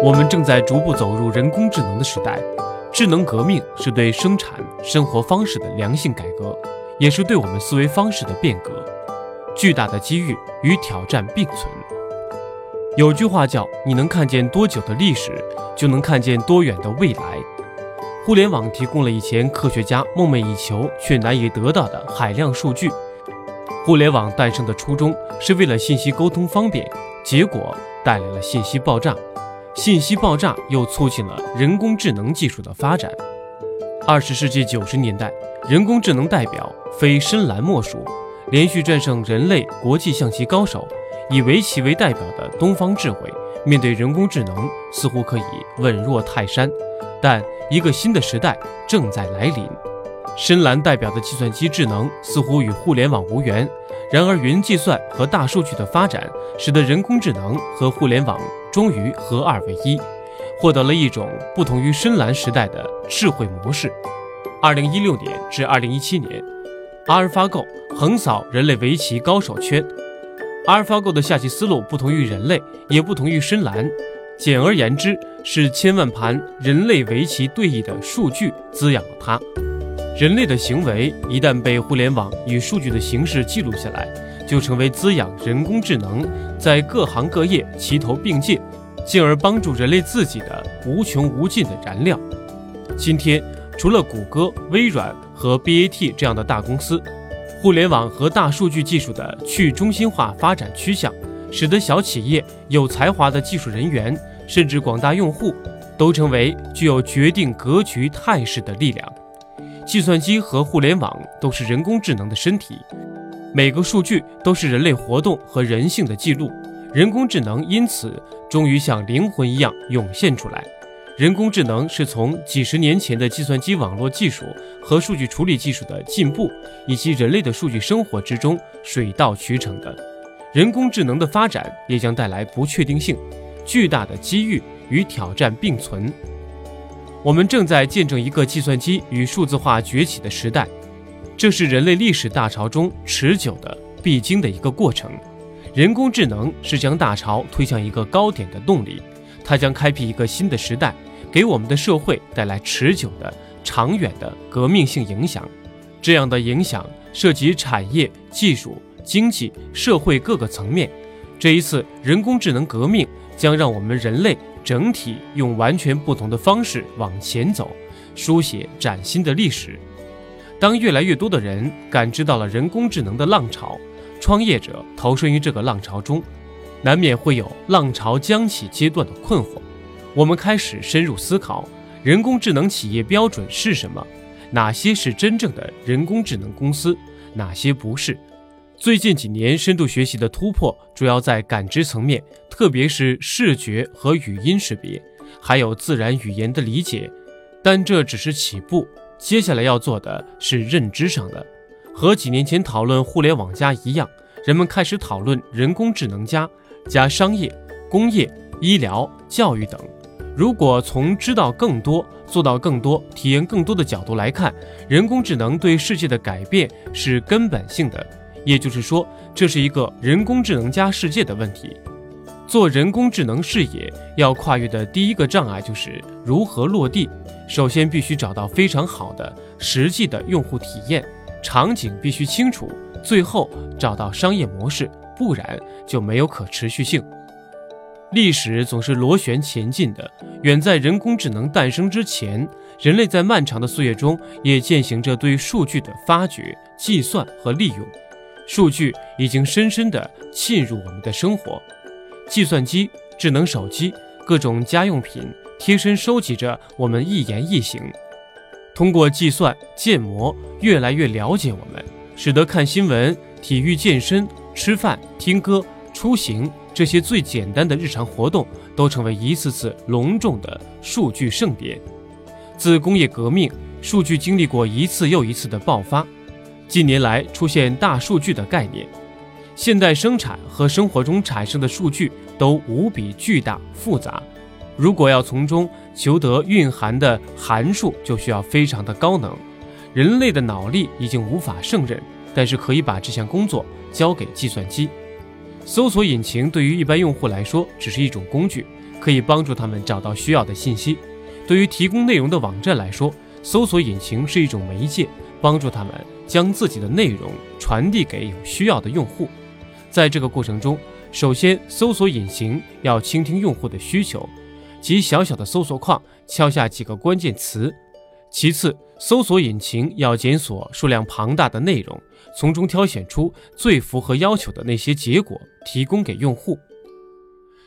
我们正在逐步走入人工智能的时代，智能革命是对生产生活方式的良性改革，也是对我们思维方式的变革。巨大的机遇与挑战并存。有句话叫：“你能看见多久的历史，就能看见多远的未来。”互联网提供了以前科学家梦寐以求却难以得到的海量数据。互联网诞生的初衷是为了信息沟通方便，结果带来了信息爆炸。信息爆炸又促进了人工智能技术的发展。二十世纪九十年代，人工智能代表非深蓝莫属，连续战胜人类国际象棋高手。以围棋为代表的东方智慧，面对人工智能似乎可以稳若泰山。但一个新的时代正在来临。深蓝代表的计算机智能似乎与互联网无缘，然而云计算和大数据的发展，使得人工智能和互联网。终于合二为一，获得了一种不同于深蓝时代的智慧模式。二零一六年至二零一七年，阿尔法狗横扫人类围棋高手圈。阿尔法狗的下棋思路不同于人类，也不同于深蓝。简而言之，是千万盘人类围棋对弈的数据滋养了它。人类的行为一旦被互联网以数据的形式记录下来。就成为滋养人工智能在各行各业齐头并进，进而帮助人类自己的无穷无尽的燃料。今天，除了谷歌、微软和 BAT 这样的大公司，互联网和大数据技术的去中心化发展趋向，使得小企业、有才华的技术人员，甚至广大用户，都成为具有决定格局态势的力量。计算机和互联网都是人工智能的身体。每个数据都是人类活动和人性的记录，人工智能因此终于像灵魂一样涌现出来。人工智能是从几十年前的计算机网络技术和数据处理技术的进步，以及人类的数据生活之中水到渠成的。人工智能的发展也将带来不确定性、巨大的机遇与挑战并存。我们正在见证一个计算机与数字化崛起的时代。这是人类历史大潮中持久的必经的一个过程。人工智能是将大潮推向一个高点的动力，它将开辟一个新的时代，给我们的社会带来持久的、长远的革命性影响。这样的影响涉及产业、技术、经济社会各个层面。这一次人工智能革命将让我们人类整体用完全不同的方式往前走，书写崭新的历史。当越来越多的人感知到了人工智能的浪潮，创业者投身于这个浪潮中，难免会有浪潮将起阶段的困惑。我们开始深入思考，人工智能企业标准是什么？哪些是真正的人工智能公司？哪些不是？最近几年深度学习的突破主要在感知层面，特别是视觉和语音识别，还有自然语言的理解，但这只是起步。接下来要做的是认知上的，和几年前讨论互联网加一样，人们开始讨论人工智能加加商业、工业、医疗、教育等。如果从知道更多、做到更多、体验更多的角度来看，人工智能对世界的改变是根本性的，也就是说，这是一个人工智能加世界的问题。做人工智能视野要跨越的第一个障碍就是如何落地。首先必须找到非常好的实际的用户体验，场景必须清楚，最后找到商业模式，不然就没有可持续性。历史总是螺旋前进的，远在人工智能诞生之前，人类在漫长的岁月中也践行着对数据的发掘、计算和利用。数据已经深深地浸入我们的生活。计算机、智能手机、各种家用品，贴身收集着我们一言一行。通过计算、建模，越来越了解我们，使得看新闻、体育、健身、吃饭、听歌、出行这些最简单的日常活动，都成为一次次隆重的数据盛典。自工业革命，数据经历过一次又一次的爆发。近年来，出现大数据的概念。现代生产和生活中产生的数据都无比巨大复杂，如果要从中求得蕴含的函数，就需要非常的高能。人类的脑力已经无法胜任，但是可以把这项工作交给计算机。搜索引擎对于一般用户来说只是一种工具，可以帮助他们找到需要的信息；对于提供内容的网站来说，搜索引擎是一种媒介，帮助他们将自己的内容传递给有需要的用户。在这个过程中，首先搜索引擎要倾听用户的需求，即小小的搜索框敲下几个关键词；其次，搜索引擎要检索数量庞大的内容。从中挑选出最符合要求的那些结果，提供给用户。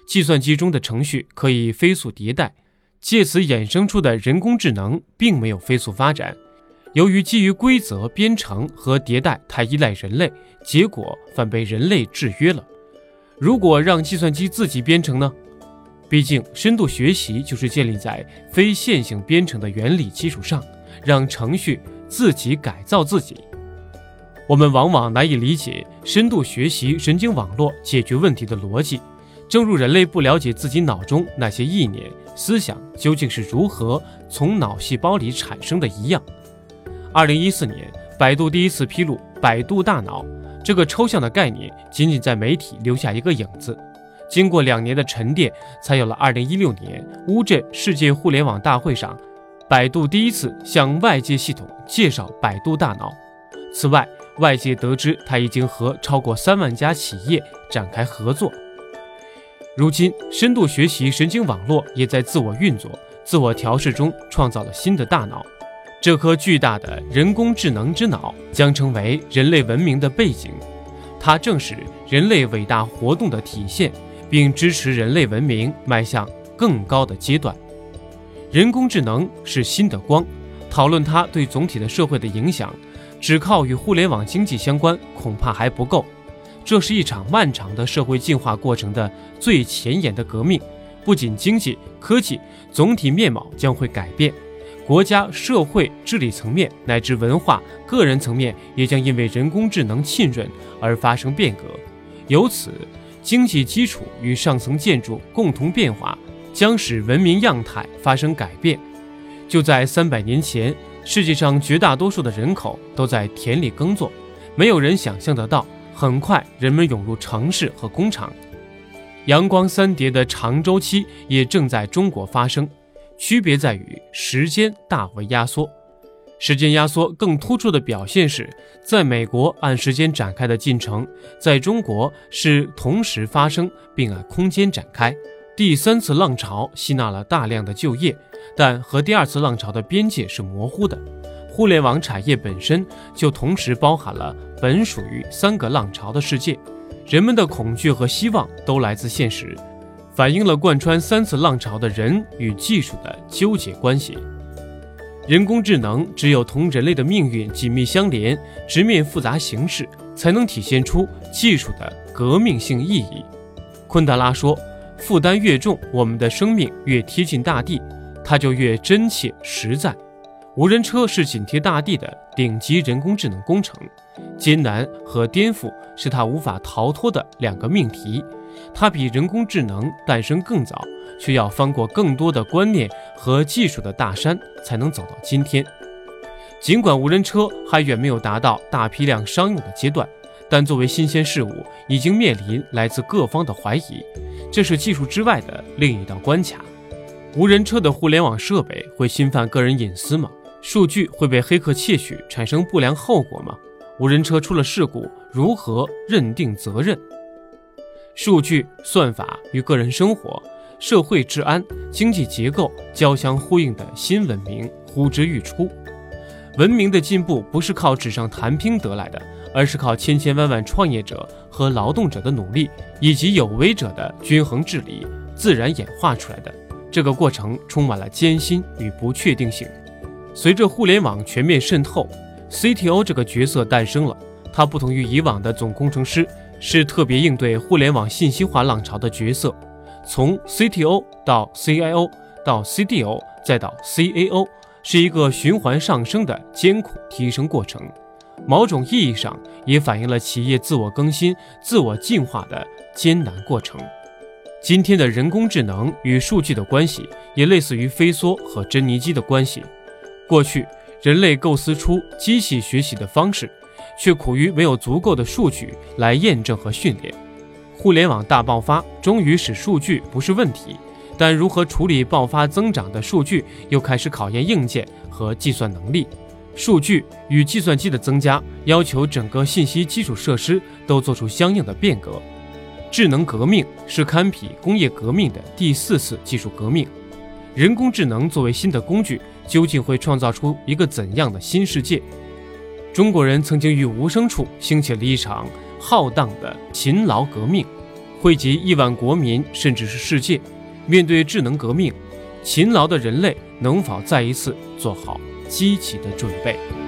计算机中的程序可以飞速迭代，借此衍生出的人工智能并没有飞速发展。由于基于规则编程和迭代太依赖人类，结果反被人类制约了。如果让计算机自己编程呢？毕竟深度学习就是建立在非线性编程的原理基础上，让程序自己改造自己。我们往往难以理解深度学习神经网络解决问题的逻辑，正如人类不了解自己脑中那些意念、思想究竟是如何从脑细胞里产生的一样。二零一四年，百度第一次披露“百度大脑”这个抽象的概念，仅仅在媒体留下一个影子。经过两年的沉淀，才有了二零一六年乌镇世界互联网大会上，百度第一次向外界系统介绍“百度大脑”。此外，外界得知，他已经和超过三万家企业展开合作。如今，深度学习神经网络也在自我运作、自我调试中创造了新的大脑。这颗巨大的人工智能之脑将成为人类文明的背景，它正是人类伟大活动的体现，并支持人类文明迈向更高的阶段。人工智能是新的光，讨论它对总体的社会的影响。只靠与互联网经济相关，恐怕还不够。这是一场漫长的社会进化过程的最前沿的革命。不仅经济、科技总体面貌将会改变，国家、社会治理层面乃至文化、个人层面也将因为人工智能浸润而发生变革。由此，经济基础与上层建筑共同变化，将使文明样态发生改变。就在三百年前。世界上绝大多数的人口都在田里耕作，没有人想象得到，很快人们涌入城市和工厂。阳光三叠的长周期也正在中国发生，区别在于时间大为压缩。时间压缩更突出的表现是，在美国按时间展开的进程，在中国是同时发生并按空间展开。第三次浪潮吸纳了大量的就业。但和第二次浪潮的边界是模糊的，互联网产业本身就同时包含了本属于三个浪潮的世界，人们的恐惧和希望都来自现实，反映了贯穿三次浪潮的人与技术的纠结关系。人工智能只有同人类的命运紧密相连，直面复杂形势，才能体现出技术的革命性意义。昆德拉说：“负担越重，我们的生命越贴近大地。”它就越真切实在。无人车是紧贴大地的顶级人工智能工程，艰难和颠覆是它无法逃脱的两个命题。它比人工智能诞生更早，却要翻过更多的观念和技术的大山，才能走到今天。尽管无人车还远没有达到大批量商用的阶段，但作为新鲜事物，已经面临来自各方的怀疑。这是技术之外的另一道关卡。无人车的互联网设备会侵犯个人隐私吗？数据会被黑客窃取，产生不良后果吗？无人车出了事故，如何认定责任？数据、算法与个人生活、社会治安、经济结构交相呼应的新文明呼之欲出。文明的进步不是靠纸上谈兵得来的，而是靠千千万万创业者和劳动者的努力，以及有为者的均衡治理，自然演化出来的。这个过程充满了艰辛与不确定性。随着互联网全面渗透，CTO 这个角色诞生了。他不同于以往的总工程师，是特别应对互联网信息化浪潮的角色。从 CTO 到 CIO 到 CDO 再到 CAO，是一个循环上升的艰苦提升过程。某种意义上，也反映了企业自我更新、自我进化的艰难过程。今天的人工智能与数据的关系，也类似于飞梭和珍妮机的关系。过去，人类构思出机器学习的方式，却苦于没有足够的数据来验证和训练。互联网大爆发终于使数据不是问题，但如何处理爆发增长的数据，又开始考验硬件和计算能力。数据与计算机的增加，要求整个信息基础设施都做出相应的变革。智能革命是堪比工业革命的第四次技术革命。人工智能作为新的工具，究竟会创造出一个怎样的新世界？中国人曾经于无声处兴起了一场浩荡的勤劳革命，惠及亿万国民，甚至是世界。面对智能革命，勤劳的人类能否再一次做好积极的准备？